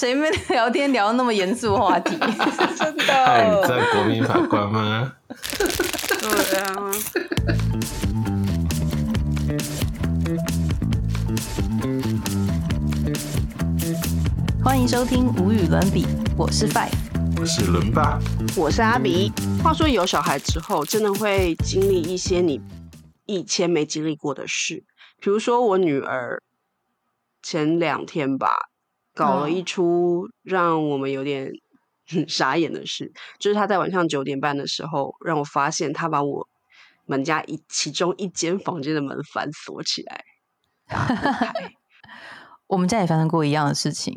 谁没聊天聊那么严肃话题？真嗨，你的，在国民法官吗？对啊，欢迎收听无与伦比，我是 Five。我是伦爸，我是阿比。话说有小孩之后，真的会经历一些你以前没经历过的事，比如说我女儿前两天吧，搞了一出让我们有点 傻眼的事，就是他在晚上九点半的时候，让我发现他把我们家一其中一间房间的门反锁起来。我们家也发生过一样的事情。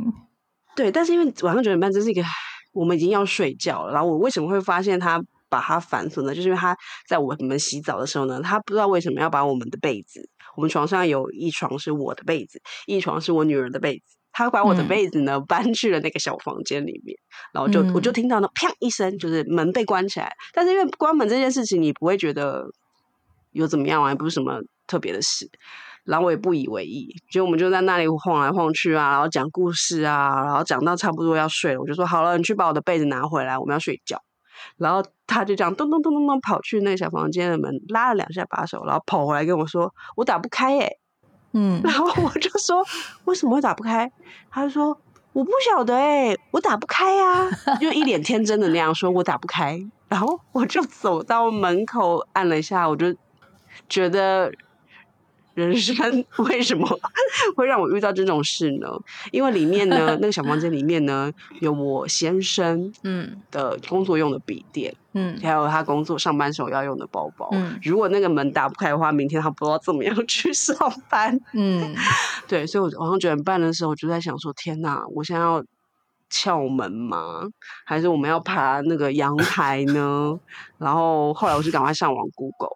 对，但是因为晚上九点半，这是一个我们已经要睡觉了。然后我为什么会发现他把它反锁呢？就是因为他在我们洗澡的时候呢，他不知道为什么要把我们的被子，我们床上有一床是我的被子，一床是我女儿的被子，他把我的嗯被子呢、搬去了那个小房间里面，然后就、我就嗯听到那啪一声，就是门被关起来。但是因为关门这件事情，你不会觉得有怎么样啊，也不是什么特别的事。然后我也不以为意，就我们就在那里晃来晃去啊，然后讲故事啊，然后讲到差不多要睡了，我就说好了，你去把我的被子拿回来，我们要睡觉。然后他就这样咚咚咚咚咚跑去那个小房间的门，拉了两下把手，然后跑回来跟我说我打不开耶、嗯，然后我就说为什么会打不开？他说我不晓得哎、我打不开呀、就一脸天真的那样说我打不开。然后我就走到门口按了一下，我就觉得人生 为什么会让我遇到这种事呢？因为里面呢，那个小房间里面呢，有我先生嗯的工作用的笔电，嗯还有他工作上班时候要用的包包。嗯如果那个门打不开的话，明天他不知道怎么样 去上班。嗯，对，所以我晚上九点半的时候，我就在想说：天哪，我现在要撬门吗？还是我们要爬那个阳台呢？然后后来我就赶快上网 Google，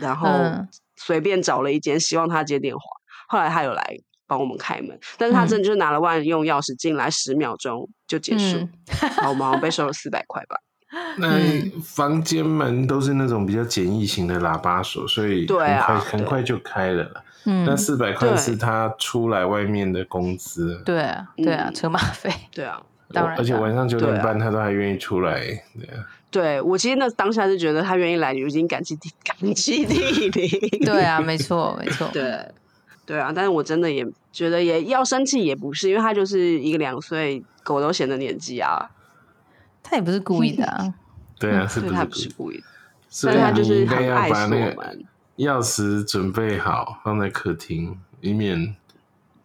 然后嗯随便找了一间，希望他接电话。后来他有来帮我们开门，但是他嗯真的就是拿了万用钥匙进来，十秒钟就结束。嗯然后我们好像被收了四百块吧。那嗯房间门都是那种比较简易型的喇叭锁，所以很快很快就开了啦。嗯那，四百块是他出来外面的工资，对啊对啊，嗯车马费，对啊，当然而且晚上九点半他都还愿意出来，对啊，对我其实那当下就觉得他愿意来，已经感激地感激涕零。对啊，没错没错，对，对啊，但是我真的也觉得也要生气也不是，因为他就是一个两岁狗都嫌的年纪啊，他也不是故意的啊。对啊，是他不是故意？不是故意的，所以他就是你应该要很爱锁把那个。钥匙准备好，放在客厅，以免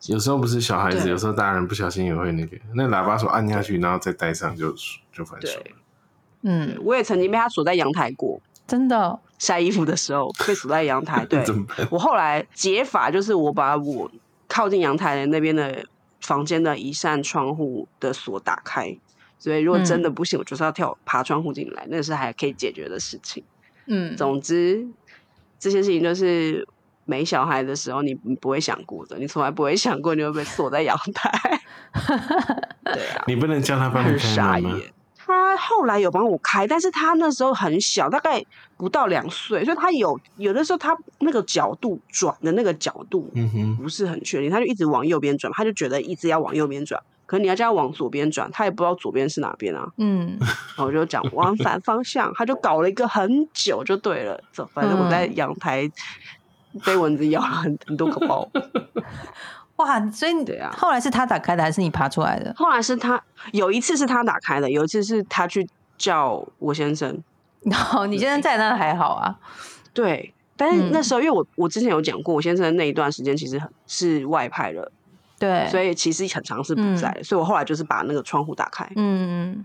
有时候不是小孩子，有时候大人不小心也会那个，那喇叭手按下去，然后再戴上就就反锁。对，嗯，我也曾经被他锁在阳台过，真的哦，晒衣服的时候 被锁在阳台。对？我后来解法就是我把我靠近阳台的那边的房间的一扇窗户的锁打开。所以，如果真的不行，我就是要跳爬窗户进来，那是还可以解决的事情。嗯，总之，这些事情就是没小孩的时候你你不会想过的，你从来不会想过你会被锁在阳台。对啊，你不能叫他帮你很开傻门吗？眼。他后来有帮我开，但是他那时候很小，大概不到两岁，所以他有有的时候他那个角度转的那个角度嗯哼，不是很确定，他就一直往右边转，他就觉得一直要往右边转，可是你要叫他往左边转，他也不知道左边是哪边啊。嗯然后我就讲往反方向，他就搞了一个很久就对了。走，反正我在嗯阳台被蚊子咬了很很多个包。哇，所以对啊后来是他打开的还是你爬出来的？后来是他有一次是他打开的，有一次是他去叫我先生。然后你现在在那还好啊？对，但是嗯那时候因为我我之前有讲过，我先生那一段时间其实很是外派了，对，所以其实很长是不在的，所以我后来就是把那个窗户打开，嗯，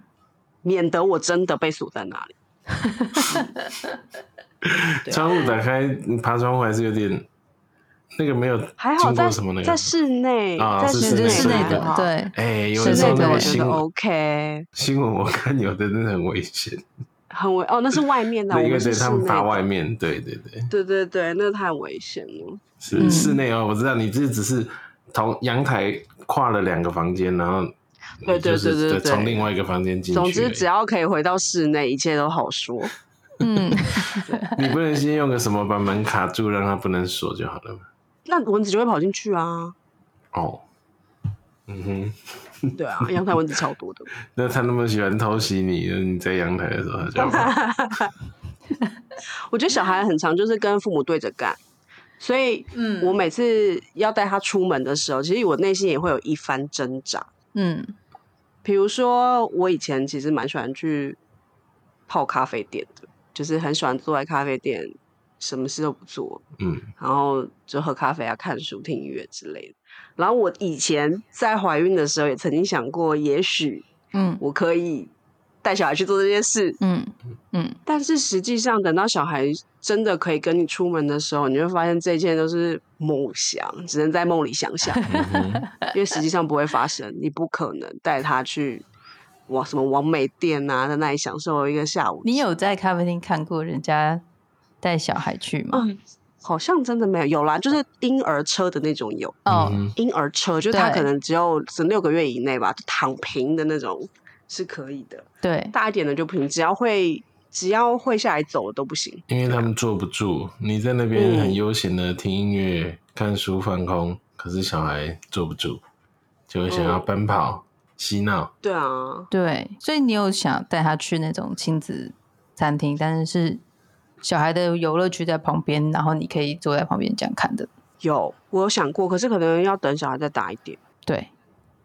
免得我真的被锁在那里。窗户打开，你爬窗户还是有点那个没有还好在什么那个在室内，啊在室内室内的，对，哎，有室的我觉得那个新闻 OK，新闻我看有的真的很危险，很危哦，那是外面的，那个我们是室对他们爬内的外面，对对对，对对对，那太危险了。是嗯室内哦，我知道你这只是从阳台跨了两个房间，然后对对对对对从另外一个房间进去。总之，只要可以回到室内，一切都好说。嗯，你不能先用个什么把门卡住，让它不能锁就好了吗？那蚊子就会跑进去啊。哦，嗯哼，对啊，阳台蚊子超多的。那他那么喜欢偷袭你，你在阳台的时候，他就要跑 我觉得小孩很常就是跟父母对着干，所以嗯我每次要带他出门的时候，其实我内心也会有一番挣扎。嗯比如说，我以前其实蛮喜欢去泡咖啡店的，就是很喜欢坐在咖啡店，什么事都不做，嗯然后就喝咖啡啊、看书、听音乐之类的。然后我以前在怀孕的时候，也曾经想过，也许嗯我可以带小孩去做这件事。嗯嗯，但是实际上，等到小孩真的可以跟你出门的时候，你会发现这一切都是梦想，只能在梦里想象，嗯哼，因为实际上不会发生。你不可能带他去哇什么完美店啊，在那里享受一个下午。你有在咖啡厅看过人家带小孩去吗？嗯，好像真的没有，有啦，就是婴儿车的那种有。哦，嗯婴儿车，就是他可能只有只六个月以内吧，就躺平的那种是可以的。对，大一点的就不行，只要会只要会下来走的都不行。因为他们坐不住，你在那边很悠闲的听音乐、看书、放空，可是小孩坐不住，就会想要奔跑、嬉闹。对啊，对，所以你有想带他去那种亲子餐厅，但是是小孩的游乐区在旁边，然后你可以坐在旁边这样看的。有我有想过，可是可能要等小孩再大一点，对，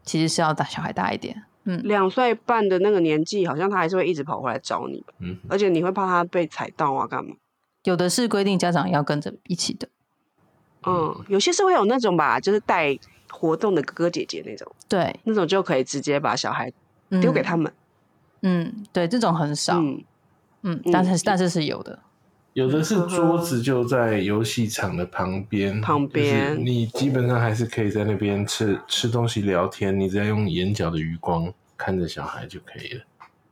其实是要大小孩大一点。嗯，两岁半的那个年纪，好像他还是会一直跑回来找你，嗯，而且你会怕他被踩到啊，干嘛？有的是规定家长要跟着一起的。嗯，有些是会有那种吧，就是带活动的哥哥姐姐那种，对，那种就可以直接把小孩嗯丢给他们。嗯，对，这种很少。嗯嗯，但是但是是有的。有的是桌子就在游戏场的旁边，旁边你基本上还是可以在那边吃吃东西、聊天，你只要用眼角的余光看着小孩就可以了。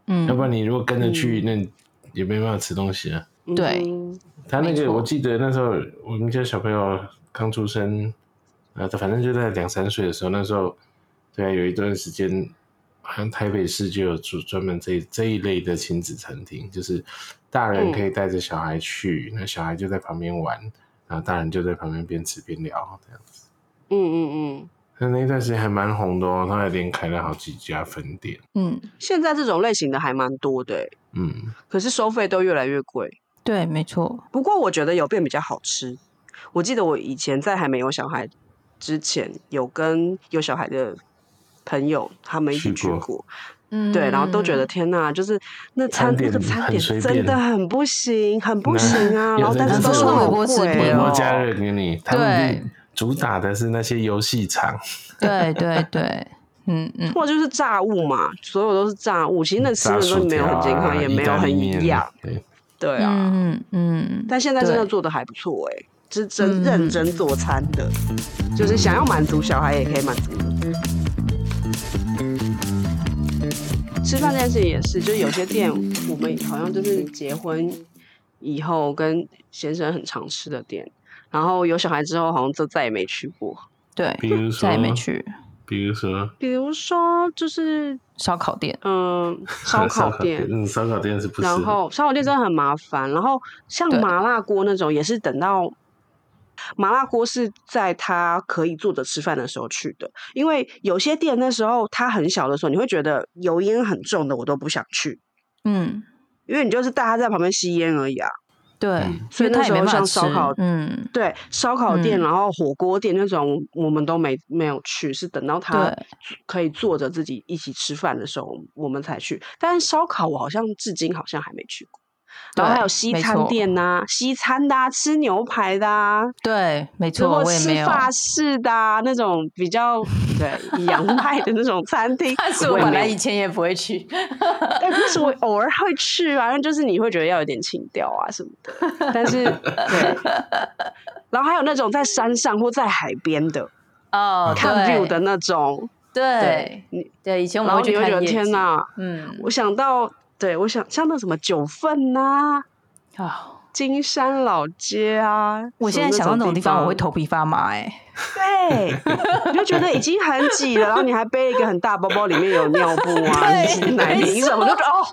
嗯，要不然你如果跟着去，那你也没办法吃东西啊。对嗯他那个我记得那时候我们家小朋友刚出生，呃，反正就在两三岁的时候，那时候对啊，有一段时间，好像台北市就有专专门这这一类的亲子餐厅，就是大人可以带着小孩去，那小孩就在旁边玩，然后大人就在旁边边吃边聊这样子。嗯嗯嗯。那那一段时间还蛮红的哦，他还连开了好几家分店。嗯，现在这种类型的还蛮多的欸，嗯，可是收费都越来越贵。对，没错。不过我觉得有变比较好吃。我记得我以前在还没有小孩之前，有跟有小孩的朋友他们一起去过。嗯，对，然后都觉得天呐，就是那餐那个餐点真的很不行，很不行啊。然后但是都说好是微波食贵品微波哦。加热给你，他们对。主打的是那些游戏场。对对对，嗯嗯，或者就是炸物嘛，所有都是炸物，其实那吃的都没有很健康，啊也没有很营养。对，对啊，嗯嗯，但现在真的做的还不错哎、是真嗯认真做餐的，就是想要满足小孩也可以满足你。吃饭这件事情也是，就是有些店我们好像就是结婚以后跟先生很常吃的店，然后有小孩之后好像就再也没去过。对，比如说再也没去比如说比如说就是烧烤店。嗯 烧烤店，嗯，烧烤店是不是？然后烧烤店真的很麻烦，然后像麻辣锅那种也是等到麻辣锅是在他可以坐着吃饭的时候去的，因为有些店那时候他很小的时候，你会觉得油烟很重的，我都不想去，嗯，因为你就是带他在旁边吸烟而已啊。对嗯，所以他也没那时候办法吃像烧烤嗯，对，烧烤店，嗯然后火锅店那种，我们都没没有去，是等到他可以坐着自己一起吃饭的时候，我们才去。但是烧烤我好像至今好像还没去过。然后还有西餐店呐、西餐的、啊，吃牛排的、啊，对，没错，我也没有。法式的、啊、那种比较 对洋派的那种餐厅，但是我本来以前也不会去。哎，不是我偶尔会去啊，那就是你会觉得要有点情调啊什么的。但是 对，然后还有那种在山上或在海边的哦，看对 view 的那种，对你对，以前我们会去得天哪！嗯，我想到，对我想像那什么九份呐、啊，金山老街啊，我现在想到那种地方，我会头皮发麻哎。对，你就觉得已经很挤了，然后你还背一个很大包包，里面有尿布啊、对奶没瓶什么，我就觉得哦，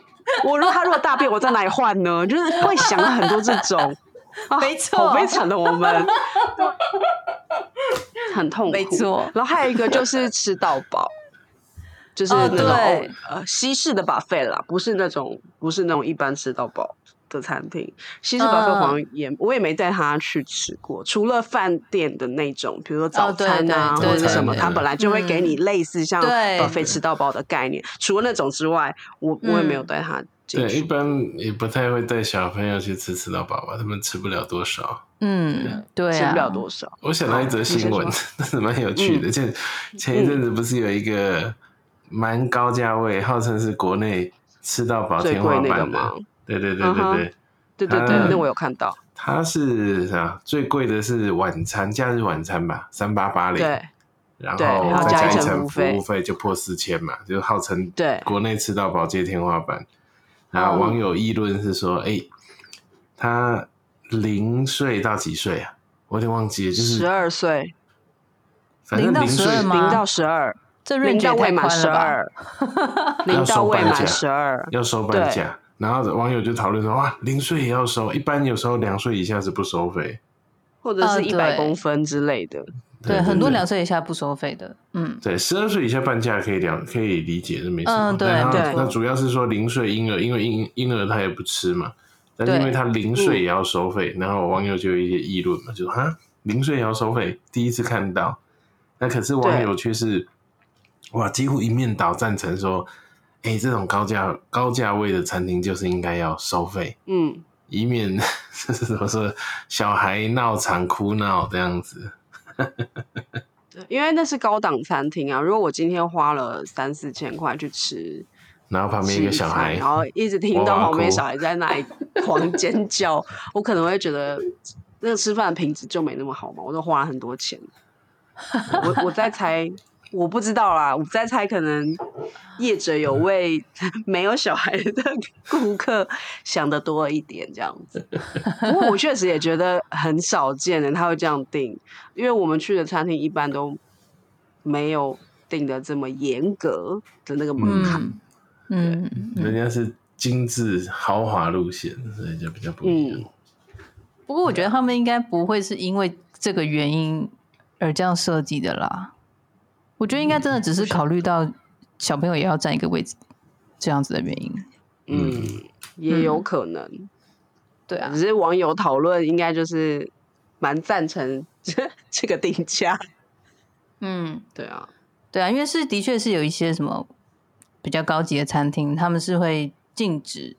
我如果他如果大便，我在哪里换呢？就是会想很多这种，啊没错好悲惨的我们。很痛苦。没错然后还有一个就是吃到饱，就是哦那种、对。呃西式的 buffet 啦，不是那种不是那种一般吃到饱的餐厅。西式 buffet 嗯好像也、我也没带他去吃过，除了饭店的那种，比如说早餐啊、对或者什么，他本来就会给你类似像 buffet 吃到饱的概念。除了那种之外，我我也没有嗯。带他进对，一。般也不太会带小朋友去吃吃到饱吧，他们吃不了多少。嗯，对。啊，吃不了多少，我想到一则新闻你先，但是蛮有趣的，就前一阵子不是有一个蛮高价位，号称是国内吃到饱天花板的，？对对对对对，对对对，嗯那我有看到。它是啥？最贵的是晚餐，假日晚餐吧，三八八零。对然后再加一层服服务费，就破四千嘛，就号称对国内吃到饱界天花板。然后网友议论是说，哎、他零岁到几岁啊？我有点忘记了，就是十二岁，零到反正零岁12吗零到十二，这零 range 也太到未满？十二，零到未满十二，要收半价。然后网友就讨论说，哇，零岁也要收，一般有时候两岁以下是不收费。或者是啊一百公分之类的。对，很多对两岁以下不收费的，嗯，对，十二岁以下半价可以了，可以理解，这没什么。对那主要是说零岁婴儿，因为婴婴儿他也不吃嘛，但是因为他零岁也要收费，然后网友就有一些议论嘛，就说哈，零岁也要收费，第一次看到。那可是网友却是哇，几乎一面倒赞成说，哎、这种高价高价位的餐厅就是应该要收费，嗯，以免 就是怎么说，小孩闹场哭闹这样子。对，因为那是高档餐厅啊。如果我今天花了三四千块去吃，然后旁边一个小孩然后一直听到旁边小孩在那里狂尖叫，我可能会觉得那个吃饭的品质就没那么好嘛。我都花了很多钱，我我在猜，我不知道啦，我在猜，可能业者有为 没有小孩的顾客想的多一点这样子。不过我确实也觉得很少见的他会这样定，因为我们去的餐厅一般都没有定的这么严格的那个门槛。嗯。人家是精致豪华路线，所以就比较不一样。嗯不过我觉得他们应该不会是因为这个原因而这样设计的啦。我觉得应该真的只是考虑到小朋友也要占一个位置这样子的原因。嗯，也有可能。对啊只，是网友讨论，应该就是蛮赞成这 这个定价。嗯，对啊，对啊，因为是的确是有一些什么比较高级的餐厅，他们是会禁止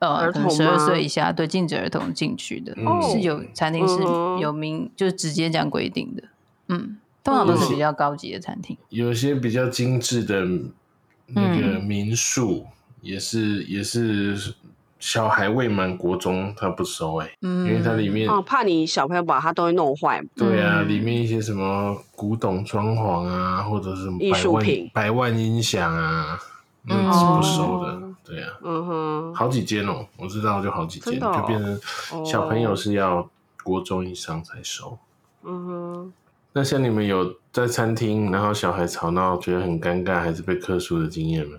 呃，儿童可能十二吗岁以下对禁止儿童进去的，嗯是有餐厅是嗯有明就是直接这样规定的。嗯，通常都是嗯比较高级的餐厅。有些比较精致的那嗯。个民宿，也是也是小孩未满国中他不收哎、嗯，因为它里面、哦，怕你小朋友把它东西弄坏。对啊，嗯。里面一些什么古董装潢啊，或者是什么艺百万术品。百万音响啊，那嗯是不收的。哦。对啊，嗯哼，好几间哦，我知道就好几间，真的哦。就变成小朋友是要国中以上才收。嗯哼，那像你们有在餐厅，然后小孩吵闹，觉得很尴尬，还是被克诉的经验吗？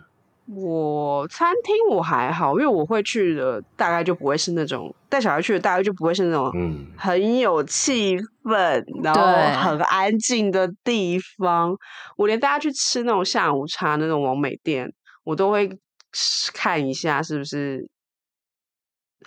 我餐厅我还好，因为我会去的大概就不会是那种带小孩去的，大概就不会是那种嗯，很有气氛，然后很安静的地方。我连大家去吃那种下午茶那种王美店，我都会看一下是不是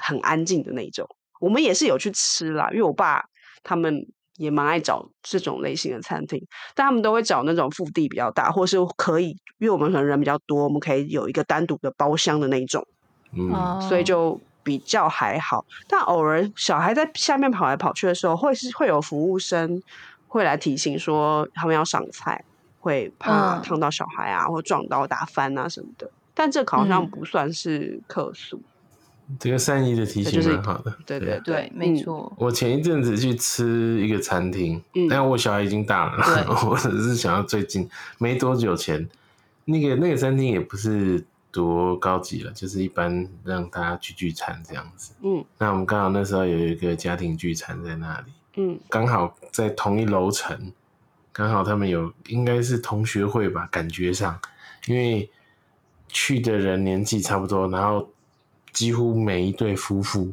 很安静的那种。我们也是有去吃啦，因为我爸他们也蛮爱找这种类型的餐厅，但他们都会找那种腹地比较大，或是可以，因为我们可能人比较多，我们可以有一个单独的包厢的那一种。嗯，哦所以就比较还好。但偶尔小孩在下面跑来跑去的时候，会是会有服务生会来提醒说他们要上菜，会怕嗯烫到小孩啊，或撞到打翻啊什么的。但这个好像嗯不算是客诉，这个善意的提醒就是蛮好的。对对对，没错。我前一阵子去吃一个餐厅，嗯但我小孩已经大了，我只是想要最近没多久前，那个那个餐厅也不是多高级了，就是一般让大家聚聚餐这样子。嗯那我们刚好那时候有一个家庭聚餐在那里，嗯刚好在同一楼层，刚好他们有应该是同学会吧，感觉上，因为去的人年纪差不多，然后几乎每一对夫妇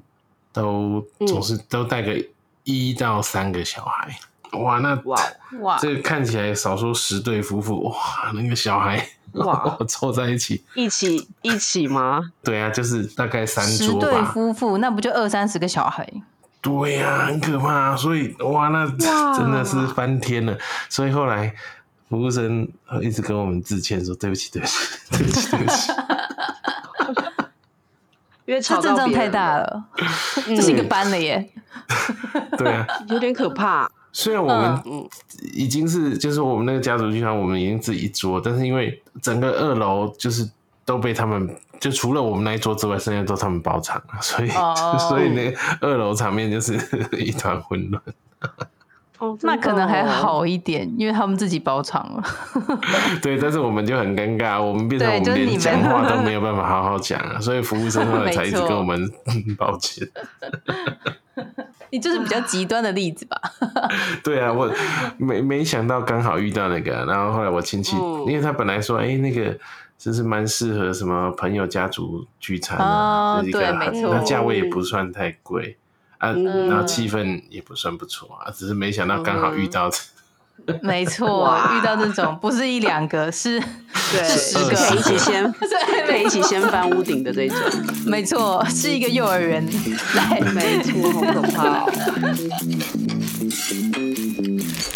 都嗯总是都带个一到三个小孩，哇，那哇哇，这个看起来少说十对夫妇，哇，那个小孩哇 凑在一起，一起一起吗？对啊，就是大概三十对桌吧。夫妇，那不就二三十个小孩？对呀、很可怕。啊所以哇，那 真的是翻天了。所以后来服务生呃一直跟我们致歉说：“对不起，对不起，对不起，对不起。因为这阵仗太吵到别人了，大了，嗯这是一个班了耶。”对啊，有点可怕。虽然我们嗯已经是就是我们那个家族剧团，我们已经是一桌，但是因为整个二楼就是都被他们。就除了我们那一桌之外，剩下都他们包场了，所以、哦 所以那个二楼场面就是 一团混乱。哦，那可能还。好一点，因为他们自己包场了。对，但是我们就很尴尬，我们变成我们讲话都没有办法好好讲了，所以服务生后来才一直跟我们 抱歉。你就是比较极端的例子吧？对啊，我没没想到刚好遇到那个，然后后来我亲戚，嗯因为他本来说，哎、那个就是蛮适合什么朋友家族聚餐啊，哦就是一个对没错那价位也不算太贵啊，嗯然后气氛也不算不错啊，只是没想到刚好遇到。没错，遇到这种不是一两个，是对，十个可以一起掀，对可以一起掀翻屋顶的这种，没错，是一个幼儿园来。没错，好可怕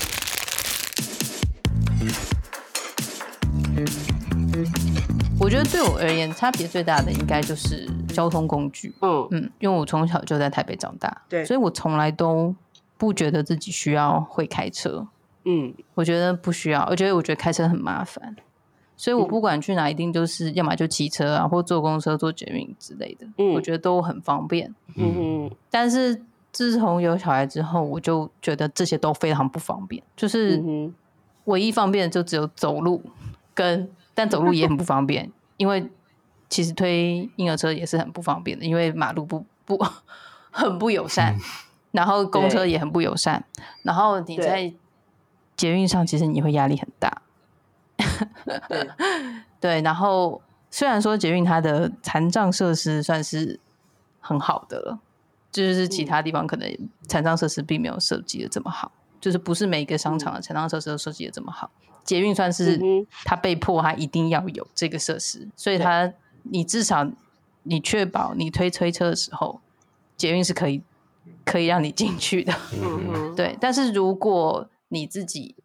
觉得对我而言，差别最大的应该就是交通工具。嗯嗯，因为我从小就在台北长大，对所以我从来都不觉得自己需要会开车。嗯我觉得不需要，我觉得我觉得开车很麻烦，所以我不管去哪，一定就是要么就骑车啊，或坐公车、坐捷运之类的，嗯我觉得都很方便。嗯嗯但是自从有小孩之后，我就觉得这些都非常不方便，就是唯一方便的就只有走路跟，但走路也很不方便，因为其实推婴儿车也是很不方便的，因为马路不不很不友善，然后公车也很不友善，然后你在捷运上其实你会压力很大，对，对，然后虽然说捷运它的残障设施算是很好的了，就是其他地方可能残障设施并没有设计的这么好，就是不是每一个商场的残障设施都设计的这么好。捷运算是嗯哼。它被迫它一定要有这个设施，所以它你至少你确保你推推车的时候，捷运是可以可以让你进去的。对，但是如果你自己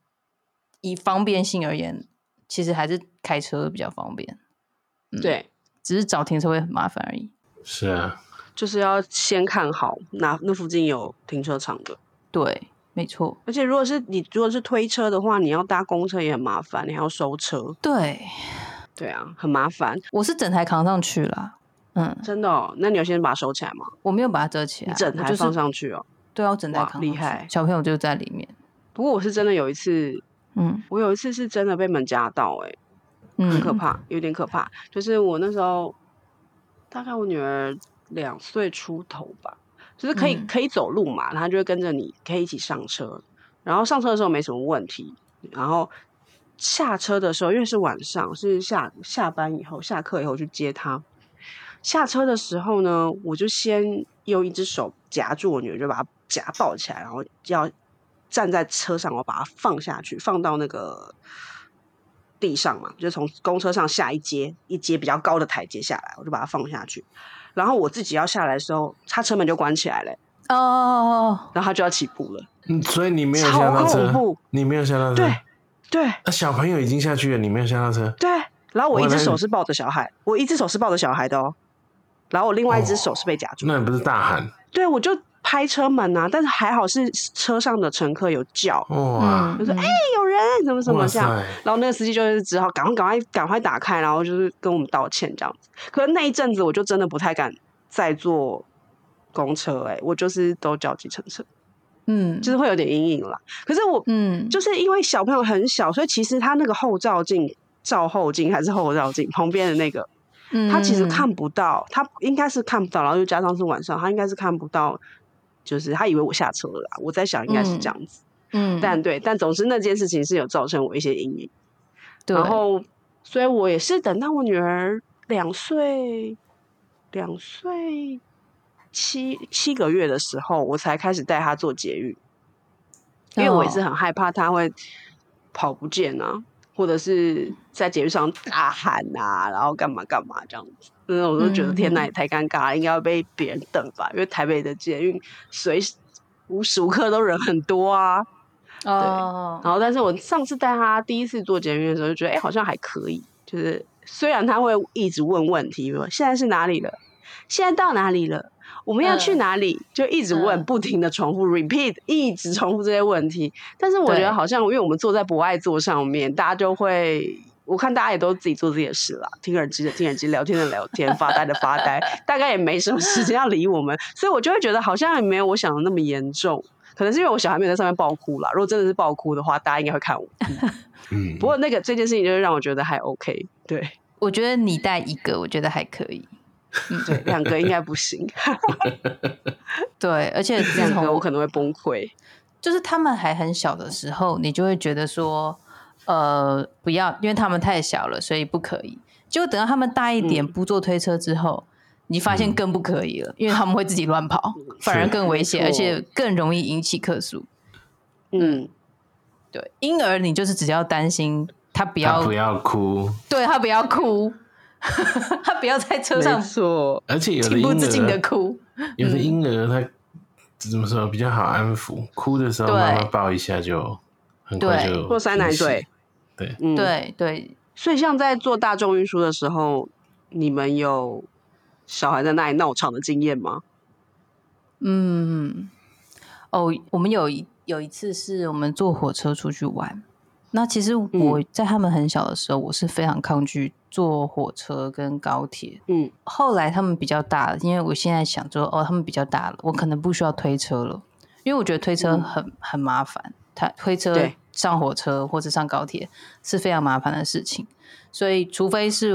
以方便性而言，其实还是开车比较方便，对，只是找停车位很麻烦而已。是啊，就是要先看好哪那附近有停车场的。对，没错，而且如果是你如果是推车的话，你要搭公车也很麻烦，你还要收车，对对啊，很麻烦，我是整台扛上去了。嗯，真的哦。那你有先把它收起来吗？我没有把它遮起来，你整台就放上去哦。对啊，我整台哇扛厉害小朋友就在里面。不过我是真的有一次，嗯我有一次是真的被门夹到、欸，嗯，很可怕，有点可怕。就是我那时候大概我女儿两岁出头吧，就是可以、嗯可以走路嘛，他就会跟着你，可以一起上车。然后上车的时候没什么问题，然后下车的时候，因为是晚上，是下下班以后、下课以后去接他。下车的时候呢，我就先用一只手夹住我女儿，就把她夹抱起来，然后要站在车上，我把她放下去，放到那个地上嘛，就从公车上下一阶，一阶比较高的台阶下来，我就把它放下去。然后我自己要下来的时候，他车门就关起来了，哦哦哦，然后他就要起步了。嗯，所以你没有下到车恐怖，你没有下到车，对对那小朋友已经下去了，你没有下到车，对，然后我一只手是抱着小孩，我一只手是抱着小孩的哦，然后我另外一只手是被夹住。那你不是大喊对，我就拍车门啊，但是还好是车上的乘客有叫，就说哎、有人怎么怎么哇这样。然后那个司机就是只好赶快赶快赶快打开，然后就是跟我们道歉这样子。可是那一阵子我就真的不太敢再坐公车、哎，我就是都叫计程车，嗯，就是会有点阴影啦。可是我嗯，就是因为小朋友很小，所以其实他那个后照镜、照后镜还是后照镜旁边的那个，他其实嗯看不到，他应该是看不到，然后又加上是晚上，他应该是看不到，就是他以为我下车了啦。我在想应该是这样子，嗯，但对，但总之那件事情是有造成我一些阴影。然后，所以我也是等到我女儿两岁、两岁七七个月的时候，我才开始带她做节育。因为我也是哦很害怕她会跑不见啊，或者是在节育上大喊啊，然后干嘛干嘛这样子。那我都觉得嗯天呐，嗯也太尴尬了，应该要被别人等吧？因为台北的捷运随时无时无刻都人很多啊。哦，然后，但是我上次带他第一次做捷运的时候，就觉得哎、好像还可以。就是虽然他会一直问问题，比如说现在是哪里了，现在到哪里了，我们要去嗯哪里，就一直问，嗯不停的重复 repeat，一直重复这些问题。但是我觉得好像，因为我们坐在博爱座上面，大家就会。我看大家也都自己做自己的事啦，听耳机的听耳机，聊天的聊天，发呆的发呆，大概也没什么时间要理我们，所以我就会觉得好像也没有我想的那么严重。可能是因为我小孩没有在上面爆哭啦。如果真的是爆哭的话，大家应该会看我。嗯，不过那个这件事情就是让我觉得还 OK，对 我觉得你带一个，我觉得还可以。对，两个应该不行，对，而且自两个我可能会崩溃。就是他们还很小的时候，你就会觉得说，呃，不要，因为他们太小了，所以不可以。结果等到他们大一点，嗯。不坐推车之后，你发现嗯更不可以了，因为他们会自己乱跑，反而更危险，而且更容易引起客诉。嗯，对，婴儿你就是只要担心他不他要，不要哭，对他不要哭，他不要在车上说，而且有的情不自禁的，哭。有的婴儿他怎么说比较好安抚，哭的时候妈妈抱一下就很快对。就或塞奶平息嘴，对，嗯，。对对，所以像在做大众运输的时候，你们有小孩在那里闹场的经验吗？嗯，哦，我们有一有一次是我们坐火车出去玩，那其实我在他们很小的时候，我是非常抗拒坐火车跟高铁。嗯。后来他们比较大了，因为我现在想说，哦，他们比较大了，我可能不需要推车了，因为我觉得推车嗯。很、很麻烦，他推车对上火车或者上高铁是非常麻烦的事情，所以除非是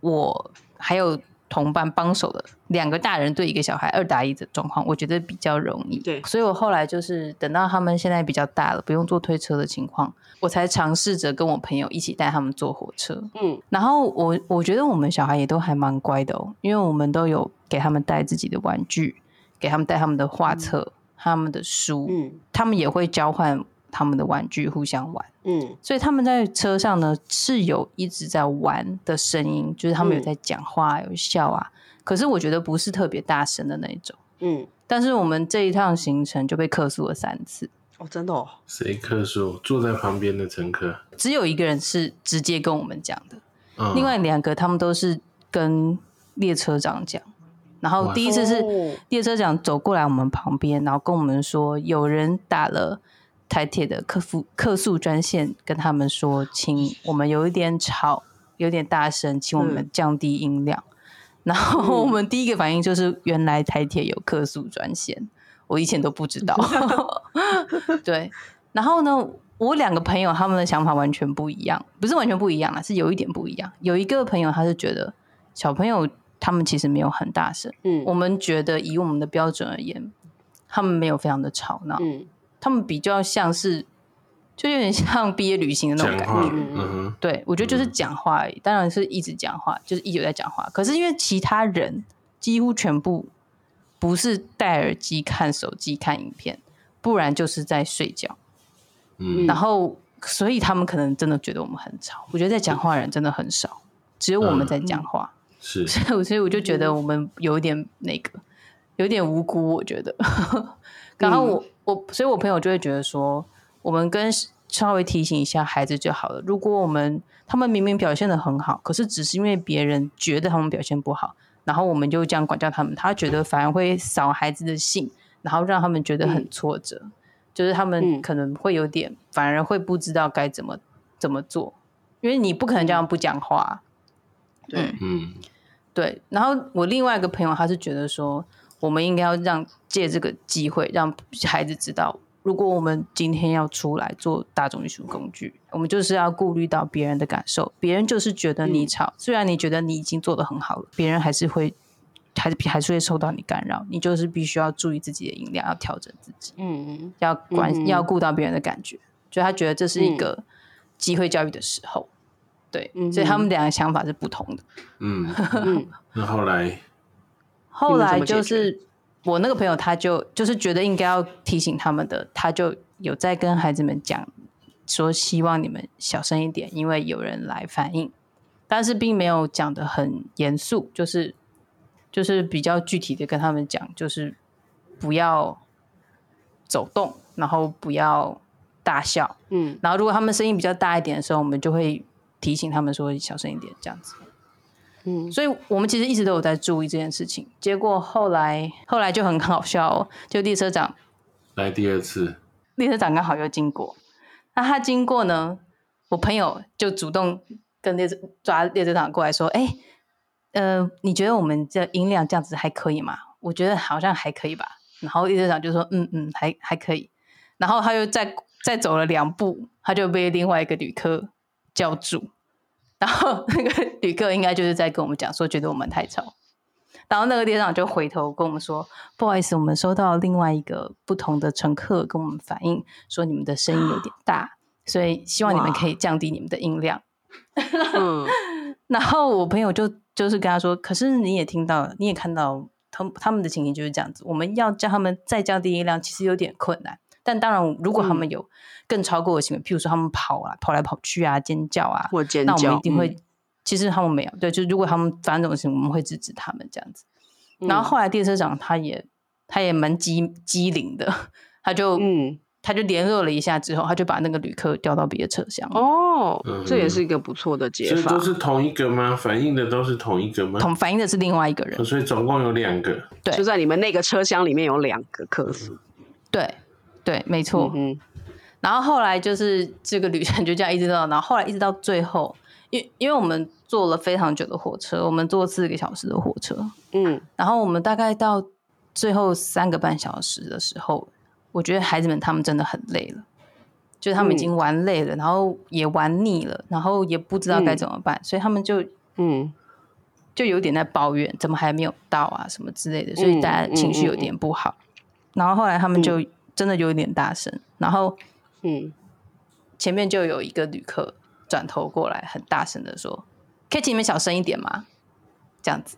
我还有同伴帮手的两个大人对一个小孩二打一的状况，我觉得比较容易。对所以我后来就是等到他们现在比较大了，不用坐推车的情况，我才尝试着跟我朋友一起带他们坐火车。嗯然后我我觉得我们小孩也都还蛮乖的哦，因为我们都有给他们带自己的玩具，给他们带他们的画册、他们的书，嗯他们也会交换他们的玩具，互相玩。嗯所以他们在车上呢是有一直在玩的声音，就是他们有嗯在讲话、有笑啊。可是我觉得不是特别大声的那一种。嗯，但是我们这一趟行程就被客诉了三次，哦，真的哦，谁客诉？坐在旁边的乘客，只有一个人是直接跟我们讲的。嗯，另外两个他们都是跟列车长讲，然后第一次是哦列车长走过来我们旁边，然后跟我们说有人打了台铁的客服客诉专线，跟他们说，请我们有一点吵，有点大声，请我们嗯降低音量。然后我们第一个反应就是，原来台铁有客诉专线，我以前都不知道。对，然后呢，我两个朋友他们的想法完全不一样，不是完全不一样啊，是有一点不一样。有一个朋友他是觉得小朋友他们其实没有很大声，嗯我们觉得以我们的标准而言，他们没有非常的吵闹，嗯他们比较像是就有点像毕业旅行的那种，感觉。嗯嗯哼，对，我觉得就是讲话而已，当然是一直讲话，就是一直在讲话。可是因为其他人几乎全部不是戴耳机看手机看影片，不然就是在睡觉。嗯然后，所以他们可能真的觉得我们很吵。我觉得在讲话的人真的很少，只有我们在讲话。是，所以我，所以我就觉得我们有一点那个，有点无辜。我觉得，然后我我，所以我朋友就会觉得说，我们跟稍微提醒一下孩子就好了。如果我们他们明明表现的很好，可是只是因为别人觉得他们表现不好，然后我们就这样管教他们，他觉得反而会扫孩子的兴，然后让他们觉得很挫折，就是他们嗯。可能会有点，反而会不知道该怎么怎么做，因为你不可能这样不讲话。对，嗯。对，然后我另外一个朋友他是觉得说，我们应该要让借这个机会让孩子知道，如果我们今天要出来做大众运输工具，我们就是要顾虑到别人的感受。别人就是觉得你嗯吵，虽然你觉得你已经做得很好了，别人还是会还是还是会受到你干扰。你就是必须要注意自己的音量，要调整自己，嗯要管、嗯要顾到别人的感觉。就他觉得这是一嗯个机会教育的时候。对，嗯所以他们两个想法是不同的。嗯，嗯那后来，后来就是我那个朋友，他就就是觉得应该要提醒他们的，他就有在跟孩子们讲，说希望你们小声一点，因为有人来反映，但是并没有讲的很严肃，就是就是比较具体的跟他们讲，就是不要走动，然后不要大笑，嗯然后如果他们声音比较大一点的时候，我们就会提醒他们说小声一点，这样子。嗯所以我们其实一直都有在注意这件事情。结果后来后来就很好笑哦，就列车长来第二次，列车长刚好又经过，那他经过呢，我朋友就主动跟列车抓列车长过来说：“哎、呃，你觉得我们这音量这样子还可以吗？我觉得好像还可以吧。”然后列车长就说：“嗯嗯，还还可以。”然后他又再再走了两步，他就被另外一个旅客叫住，然后 那个旅客应该就是在跟我们讲说，觉得我们太吵。然后那个店长就回头跟我们说：“不好意思，我们收到另外一个不同的乘客跟我们反映说你们的声音有点大，所以希望你们可以降低你们的音量。嗯，” 然后我朋友就就是跟他说：“可是你也听到，你也看到他们他们的情形就是这样子，我们要叫他们再降低音量，其实有点困难。但当然，如果他们有更超过的行为，譬如说他们跑啊、跑来跑去啊、尖叫啊，或尖那我们叫一定会。嗯其实他们没有，对，就是如果他们发生这种事情，我们会制止他们这样子。然后嗯后来列车长他也他也蛮机机灵的，他就嗯他就联络了一下之后，他就把那个旅客调到别的车厢，哦嗯，这也是一个不错的解法所以都。是同一个吗？反映的都是同一个吗？同反映的是另外一个人哦。所以总共有两个。对就在你们那个车厢里面有两个客诉，对对，没错。嗯然后后来就是这个旅程就这样一直到，然后后来一直到最后，因因为我们坐了非常久的火车，我们坐四个小时的火车，嗯。然后我们大概到最后三个半小时的时候，我觉得孩子们他们真的很累了，就是他们已经玩累了，然后也玩腻了，然后也不知道该怎么办，所以他们就嗯。就有点在抱怨，怎么还没有到啊什么之类的，所以大家情绪有点不好。然后后来他们就真的有点大声，然后嗯，前面就有一个旅客转头过来，很大声的说：“可以请你们小声一点吗？”这样子。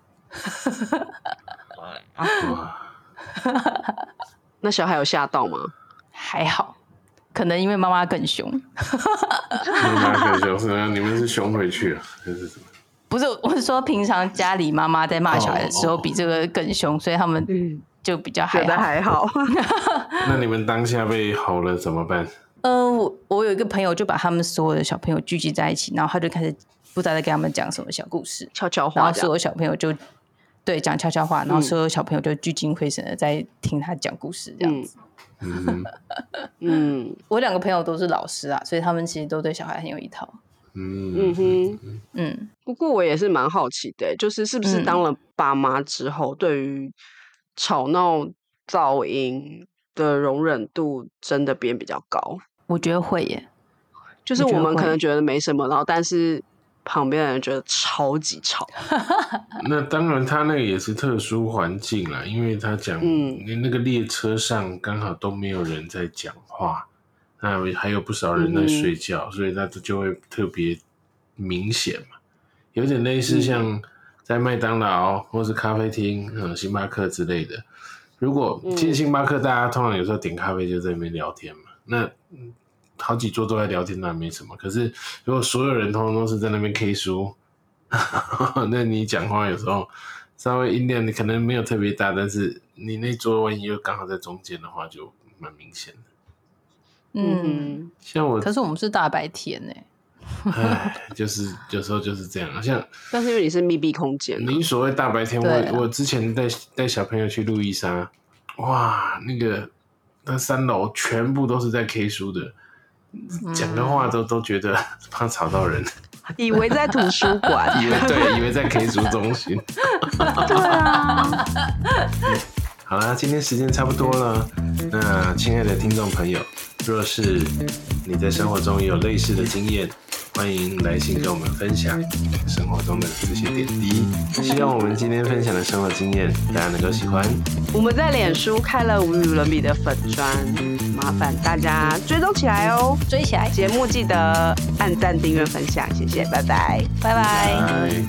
哇 那小孩有吓到吗？还好，可能因为妈妈更凶。妈妈更凶是吗？你们是凶回去了，还是什么？不是，我是说平常家里妈妈在骂小孩的时候比这个更凶，所以他们嗯，就比较还觉得好。还好。那你们当下被吼了怎么办？呃，我我有一个朋友就把他们所有的小朋友聚集在一起，然后他就开始不知道在给他们讲什么小故事，悄悄然话然，后所有小朋友就对讲悄悄话，然后嗯所有小朋友就聚精会神的在听他讲故事这样嗯子。嗯嗯 我两个朋友都是老师啊，所以他们其实都对小孩很有一套。嗯嗯哼。嗯，不过我也是蛮好奇的，就是是不是嗯当了爸妈之后，对于吵闹、噪音的容忍度真的变比较高？我觉得会耶。就是我们可能觉得没什么，然后但是旁边的人觉得超级吵。那当然，他那个也是特殊环境啦，因为他讲，嗯你那个列车上刚好都没有人在讲话，那还有不少人在睡觉，所以那就会特别明显嘛，有点类似像在麦当劳或是咖啡厅、嗯，星巴克之类的。如果其实星巴克大家通常有时候点咖啡就在那边聊天嘛，那嗯好几桌都在聊天，那没什么。可是如果所有人通通都是在那边 K 书，那你讲话有时候稍微音量你可能没有特别大，但是你那桌万一又刚好在中间的话，就蛮明显的。嗯，嗯像我，可是我们是大白天呢。唉，就是有时候就是这样。像 但是因为你是密闭空间啊，你所谓大白天，我我之前带带小朋友去路易莎，哇，那个那三楼全部都是在 K 书的，讲的话都都觉得 怕吵到人，以为在图书馆。以为对，以为在 K 书中心。对啊，好啦，今天时间差不多了。那亲爱的听众朋友，若是你在生活中也有类似的经验，欢迎来信跟我们分享生活中的这些点滴。希望我们今天分享的生活经验，大家能够喜欢。我们在脸书开了无与伦比的粉砖，麻烦大家追踪起来哦，追起来。节目记得按赞、订阅、分享，谢谢，拜拜，拜拜。